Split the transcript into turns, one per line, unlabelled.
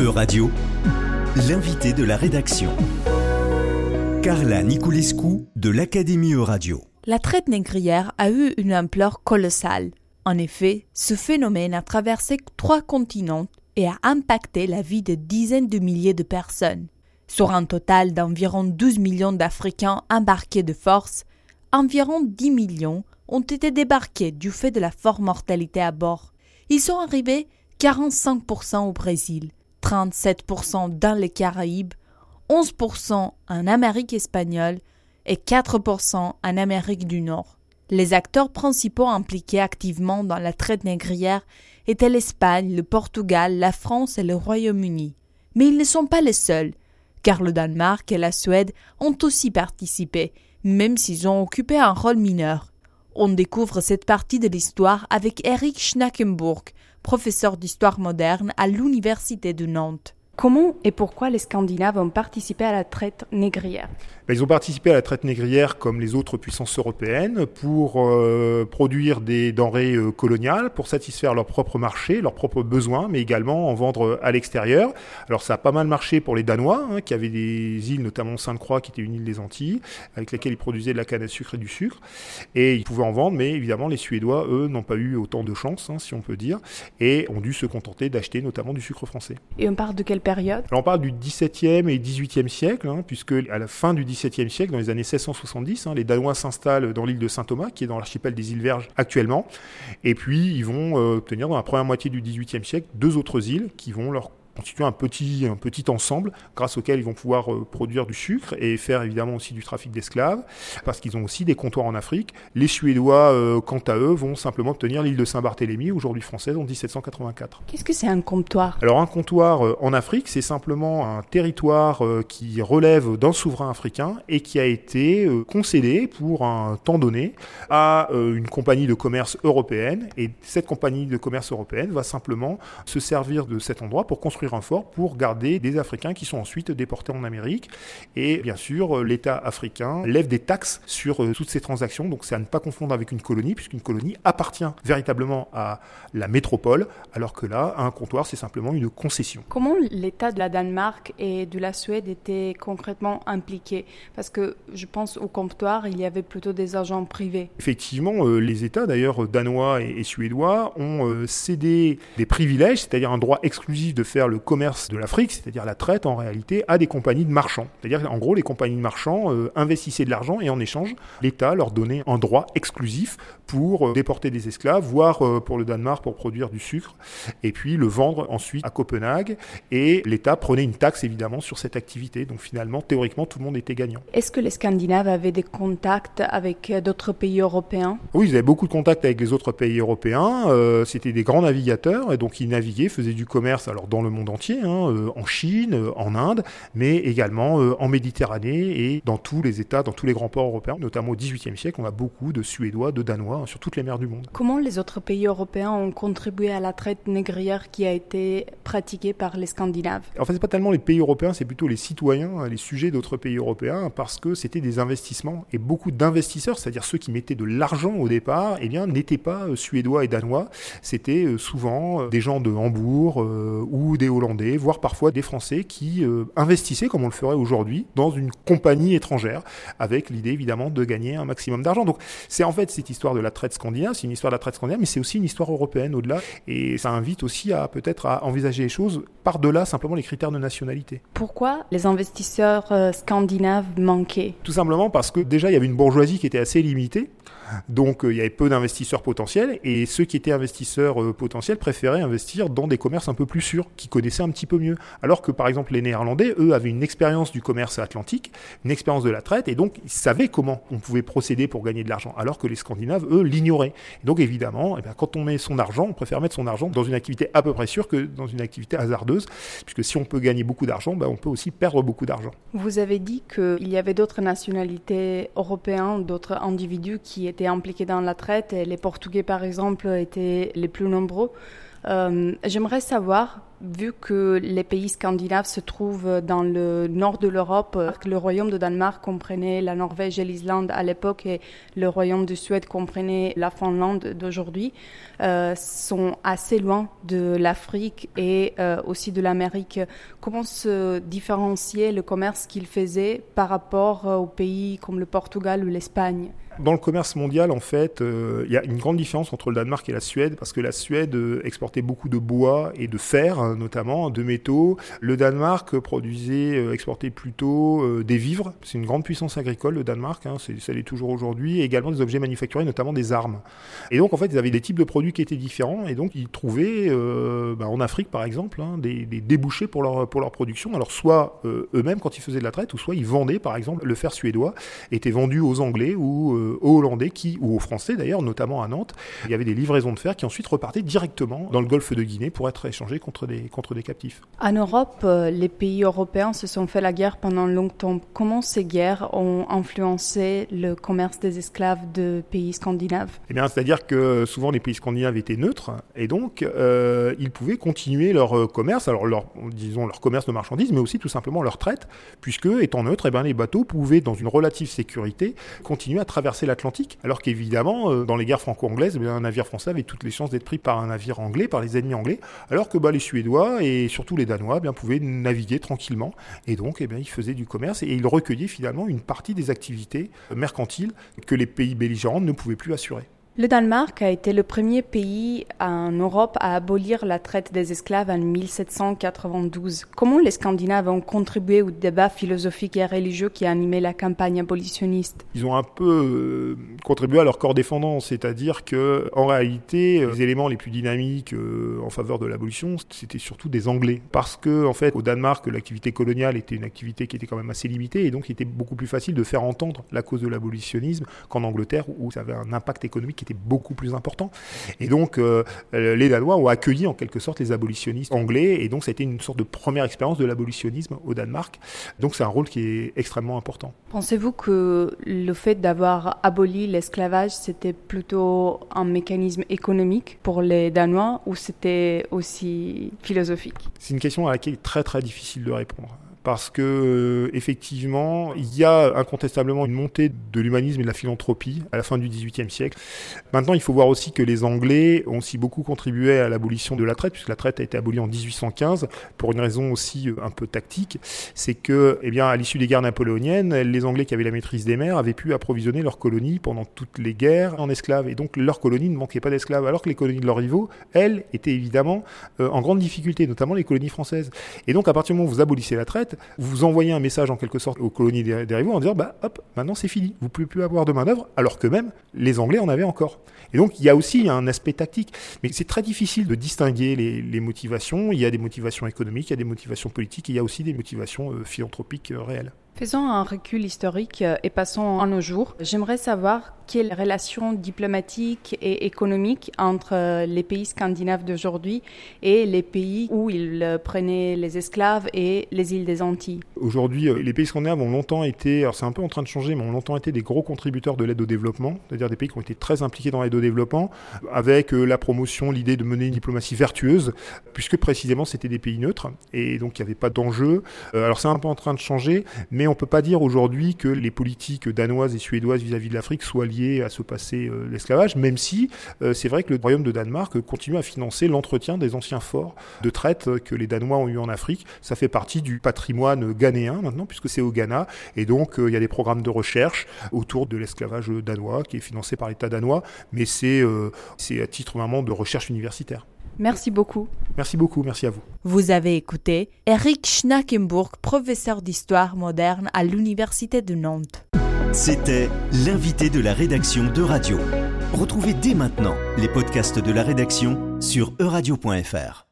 E-Radio, l'invité de la rédaction. Carla Niculescu de l'Académie E-Radio.
La traite négrière a eu une ampleur colossale. En effet, ce phénomène a traversé trois continents et a impacté la vie de dizaines de milliers de personnes. Sur un total d'environ 12 millions d'Africains embarqués de force, environ 10 millions ont été débarqués du fait de la forte mortalité à bord. Ils sont arrivés 45% au Brésil, 37% dans les Caraïbes, 11% en Amérique espagnole et 4% en Amérique du Nord. Les acteurs principaux impliqués activement dans la traite négrière étaient l'Espagne, le Portugal, la France et le Royaume-Uni. Mais ils ne sont pas les seuls, car le Danemark et la Suède ont aussi participé, même s'ils ont occupé un rôle mineur. On découvre cette partie de l'histoire avec Eric Schnackenburg, professeur d'histoire moderne à l'Université de Nantes. Comment et pourquoi les Scandinaves ont participé à la traite négrière?
Ben, Ils ont participé à la traite négrière comme les autres puissances européennes pour euh, produire des denrées euh, coloniales, pour satisfaire leur propre marché, leurs propres besoins, mais également en vendre à l'extérieur. Alors ça a pas mal marché pour les Danois, hein, qui avaient des îles, notamment Sainte-Croix, qui était une île des Antilles, avec laquelle ils produisaient de la canne à sucre et du sucre. Et ils pouvaient en vendre, mais évidemment les Suédois, eux, n'ont pas eu autant de chance, hein, si on peut dire, et ont dû se contenter d'acheter notamment du sucre français.
Et on parle de
on parle du XVIIe et XVIIIe siècle, hein, puisque à la fin du XVIIe siècle, dans les années 1670, hein, les Danois s'installent dans l'île de Saint-Thomas, qui est dans l'archipel des îles Verges actuellement, et puis ils vont euh, obtenir dans la première moitié du XVIIIe siècle deux autres îles qui vont leur constituer un petit, un petit ensemble grâce auquel ils vont pouvoir euh, produire du sucre et faire évidemment aussi du trafic d'esclaves, parce qu'ils ont aussi des comptoirs en Afrique. Les Suédois, euh, quant à eux, vont simplement obtenir l'île de Saint-Barthélemy, aujourd'hui française, en 1784.
Qu'est-ce que c'est un comptoir?
Alors un comptoir euh, en Afrique, c'est simplement un territoire qui relève d'un souverain africain et qui a été concédé pour un temps donné à une compagnie de commerce européenne. Et cette compagnie de commerce européenne va simplement se servir de cet endroit pour construire un fort pour garder des Africains qui sont ensuite déportés en Amérique. Et bien sûr, l'État africain lève des taxes sur euh, toutes ces transactions. Donc c'est à ne pas confondre avec une colonie, puisqu'une colonie appartient véritablement à la métropole, alors que là, un comptoir, c'est simplement une concession.
Comment l'État de la Danemark et de la Suède étaient concrètement impliqués Parce que je pense au comptoir, il y avait plutôt des agents privés.
Effectivement, euh, les États, d'ailleurs danois et, suédois, ont euh, cédé des privilèges, c'est-à-dire un droit exclusif de faire le commerce de l'Afrique, c'est-à-dire la traite en réalité, à des compagnies de marchands. C'est-à-dire en gros, les compagnies de marchands euh, investissaient de l'argent et en échange, l'État leur donnait un droit exclusif pour euh, déporter des esclaves, voire euh, pour le Danemark pour produire du sucre, et puis le vendre ensuite à Copenhague. Et l'État prenait une taxe évidemment sur cette activité. Donc finalement, théoriquement, tout le monde était gagnant.
Est-ce que les Scandinaves avaient des contacts avec d'autres pays européens?
Oui, ils avaient beaucoup de contacts avec les autres pays européens. C'était des grands navigateurs, et donc ils naviguaient, faisaient du commerce alors dans le monde entier, hein, euh, en Chine, euh, en Inde, mais également euh, en Méditerranée et dans tous les États, dans tous les grands ports européens, notamment au XVIIIe siècle, on a beaucoup de Suédois, de Danois hein, sur toutes les mers du monde.
Comment les autres pays européens ont contribué à la traite négrière qui a été pratiquée par les Scandinaves?
En fait, c'est pas tellement les pays européens, c'est plutôt les citoyens, hein, les sujets d'autres pays européens, parce que c'était des investissements et beaucoup d'investisseurs, c'est-à-dire ceux qui mettaient de l'argent au départ, eh bien, n'étaient pas suédois et danois, c'était souvent des gens de Hambourg ou des Hollandais, voire parfois des Français qui euh, investissaient, comme on le ferait aujourd'hui, dans une compagnie étrangère, avec l'idée évidemment de gagner un maximum d'argent. Donc c'est en fait cette histoire de la traite scandinave, c'est une histoire de la traite scandinave, mais c'est aussi une histoire européenne au-delà, et ça invite aussi à peut-être à envisager les choses par-delà simplement les critères de nationalité.
Pourquoi les investisseurs euh, scandinaves manquaient?
Tout simplement parce que déjà il y avait une bourgeoisie qui était assez limitée, donc euh, il y avait peu d'investisseurs potentiels et ceux qui étaient investisseurs euh, potentiels préféraient investir dans des commerces un peu plus sûrs, qui connaissaient un petit peu mieux. Alors que par exemple les Néerlandais, eux, avaient une expérience du commerce atlantique, une expérience de la traite et donc ils savaient comment on pouvait procéder pour gagner de l'argent. Alors que les Scandinaves, eux, l'ignoraient. Donc évidemment, eh bien, quand on met son argent, on préfère mettre son argent dans une activité à peu près sûre que dans une activité hasardeuse, puisque si on peut gagner beaucoup d'argent, ben, on peut aussi perdre beaucoup d'argent.
Vous avez dit qu'il y avait d'autres nationalités européennes, d'autres individus qui étaient impliqués dans la traite. Et les Portugais, par exemple, étaient les plus nombreux. Euh, j'aimerais savoir vu que les pays scandinaves se trouvent dans le nord de l'Europe, le royaume de Danemark comprenait la Norvège et l'Islande à l'époque et le royaume de Suède comprenait la Finlande d'aujourd'hui, euh, sont assez loin de l'Afrique et euh, aussi de l'Amérique. Comment se différencier le commerce qu'ils faisaient par rapport aux pays comme le Portugal ou l'Espagne?
Dans le commerce mondial, en fait, euh, il y a une grande différence entre le Danemark et la Suède, parce que la Suède euh, exportait beaucoup de bois et de fer, hein, notamment, de métaux. Le Danemark produisait, euh, exportait plutôt des vivres. C'est une grande puissance agricole, le Danemark, hein, ça l'est toujours aujourd'hui, et également des objets manufacturés, notamment des armes. Et donc, en fait, ils avaient des types de produits qui étaient différents, et donc ils trouvaient, bah, en Afrique, par exemple, hein, des, des, débouchés pour leur, pour leur production. Alors, soit eux-mêmes, quand ils faisaient de la traite, ou soit ils vendaient, par exemple, le fer suédois était vendu aux Anglais ou aux Hollandais qui, ou aux Français d'ailleurs, notamment à Nantes, il y avait des livraisons de fer qui ensuite repartaient directement dans le golfe de Guinée pour être échangés contre des, contre des captifs.
En Europe, euh, les pays européens se sont fait la guerre pendant longtemps. Comment ces guerres ont influencé le commerce des esclaves de pays scandinaves?
Eh bien, c'est-à-dire que souvent les pays scandinaves étaient neutres et donc euh, ils pouvaient continuer leur euh, commerce, alors leur, disons leur commerce de marchandises, mais aussi tout simplement leur traite, puisque étant neutres, eh bien, les bateaux pouvaient, dans une relative sécurité, continuer à traverser l'Atlantique, alors qu'évidemment, euh, dans les guerres franco-anglaises, eh un navire français avait toutes les chances d'être pris par un navire anglais, par les ennemis anglais, alors que bah, les Suédois et surtout les Danois eh pouvaient naviguer tranquillement, et donc eh ils faisaient du commerce, et ils recueillaient finalement une partie des activités mercantiles que les pays belligérants ne pouvaient plus assurer.
Le Danemark a été le premier pays en Europe à abolir la traite des esclaves en 1792. Comment les Scandinaves ont contribué au débat philosophique et religieux qui a animé la campagne abolitionniste?
Ils ont un peu euh, contribué à leur corps défendant, c'est-à-dire que en réalité, euh, les éléments les plus dynamiques euh, en faveur de l'abolition, c'était surtout des Anglais, parce que en fait, au Danemark, l'activité coloniale était une activité qui était quand même assez limitée, et donc il était beaucoup plus facile de faire entendre la cause de l'abolitionnisme qu'en Angleterre, où ça avait un impact économique qui beaucoup plus important. Et donc, euh, les Danois ont accueilli en quelque sorte les abolitionnistes anglais, et donc ça a été une sorte de première expérience de l'abolitionnisme au Danemark. Donc c'est un rôle qui est extrêmement important.
Pensez-vous que le fait d'avoir aboli l'esclavage, c'était plutôt un mécanisme économique pour les Danois, ou c'était aussi philosophique?
C'est une question à laquelle il est très très difficile de répondre parce que euh, effectivement, il y a incontestablement une montée de l'humanisme et de la philanthropie à la fin du XVIIIe siècle. Maintenant, il faut voir aussi que les Anglais ont aussi beaucoup contribué à l'abolition de la traite, puisque la traite a été abolie en 1815 pour une raison aussi euh, un peu tactique, c'est que, eh bien, à l'issue des guerres napoléoniennes, les Anglais qui avaient la maîtrise des mers avaient pu approvisionner leurs colonies pendant toutes les guerres en esclaves, et donc leurs colonies ne manquaient pas d'esclaves, alors que les colonies de leurs rivaux, elles, étaient évidemment euh, en grande difficulté, notamment les colonies françaises. Et donc, à partir du moment où vous abolissez la traite, vous envoyez un message en quelque sorte aux colonies des, rivaux en disant bah hop, maintenant c'est fini, vous ne pouvez plus avoir de main-d'œuvre, alors que même les Anglais en avaient encore. Et donc il y a aussi un aspect tactique, mais c'est très difficile de distinguer les, motivations. Il y a des motivations économiques, il y a des motivations politiques, il y a aussi des motivations euh, philanthropiques euh, réelles.
Faisons un recul historique euh, et passons à nos jours. J'aimerais savoir quelles relations diplomatiques et économiques entre euh, les pays scandinaves d'aujourd'hui et les pays où ils euh, prenaient les esclaves et les îles des Antilles.
Aujourd'hui, les pays scandinaves ont longtemps été, alors c'est un peu en train de changer, mais ont longtemps été des gros contributeurs de l'aide au développement, c'est-à-dire des pays qui ont été très impliqués dans l'aide au développement, avec la promotion, l'idée de mener une diplomatie vertueuse, puisque précisément c'était des pays neutres, et donc il n'y avait pas d'enjeu. Alors c'est un peu en train de changer, mais on ne peut pas dire aujourd'hui que les politiques danoises et suédoises vis-à-vis de l'Afrique soient liées à ce passé euh, l'esclavage, même si euh, c'est vrai que le royaume de Danemark continue à financer l'entretien des anciens forts de traite que les Danois ont eu en Afrique. Ça fait partie du patrimoine ghanéen maintenant, puisque c'est au Ghana, et donc euh, il y a des programmes de recherche autour de l'esclavage danois qui est financé par l'État danois, mais c'est à titre vraiment de recherche universitaire.
Merci beaucoup.
Merci beaucoup, merci à vous.
Vous avez écouté Eric Schnackenburg, professeur d'histoire moderne à l'Université de Nantes.
C'était l'invité de la rédaction de Radio. Retrouvez dès maintenant les podcasts de la rédaction sur euradio.fr.